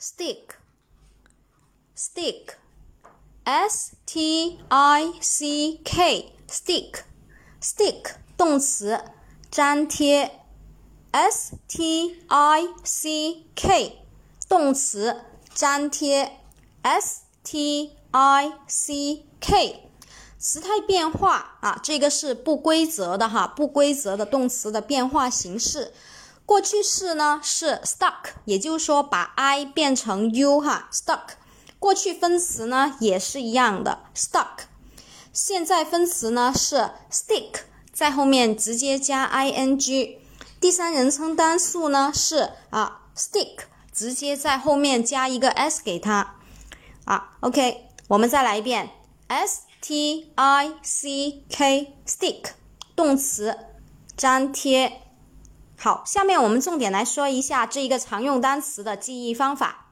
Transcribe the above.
stick，stick，s t i c k，stick，stick，动词，粘贴，s t i c k，动词，粘贴，s t i c k。时态变化啊，这个是不规则的哈，不规则的动词的变化形式。过去式呢是 stuck，也就是说把 i 变成 u 哈，stuck。过去分词呢也是一样的，stuck。现在分词呢是 stick，在后面直接加 i n g。第三人称单数呢是啊 stick，直接在后面加一个 s 给它啊。OK，我们再来一遍 s。t i c k stick 动词粘贴。好，下面我们重点来说一下这一个常用单词的记忆方法。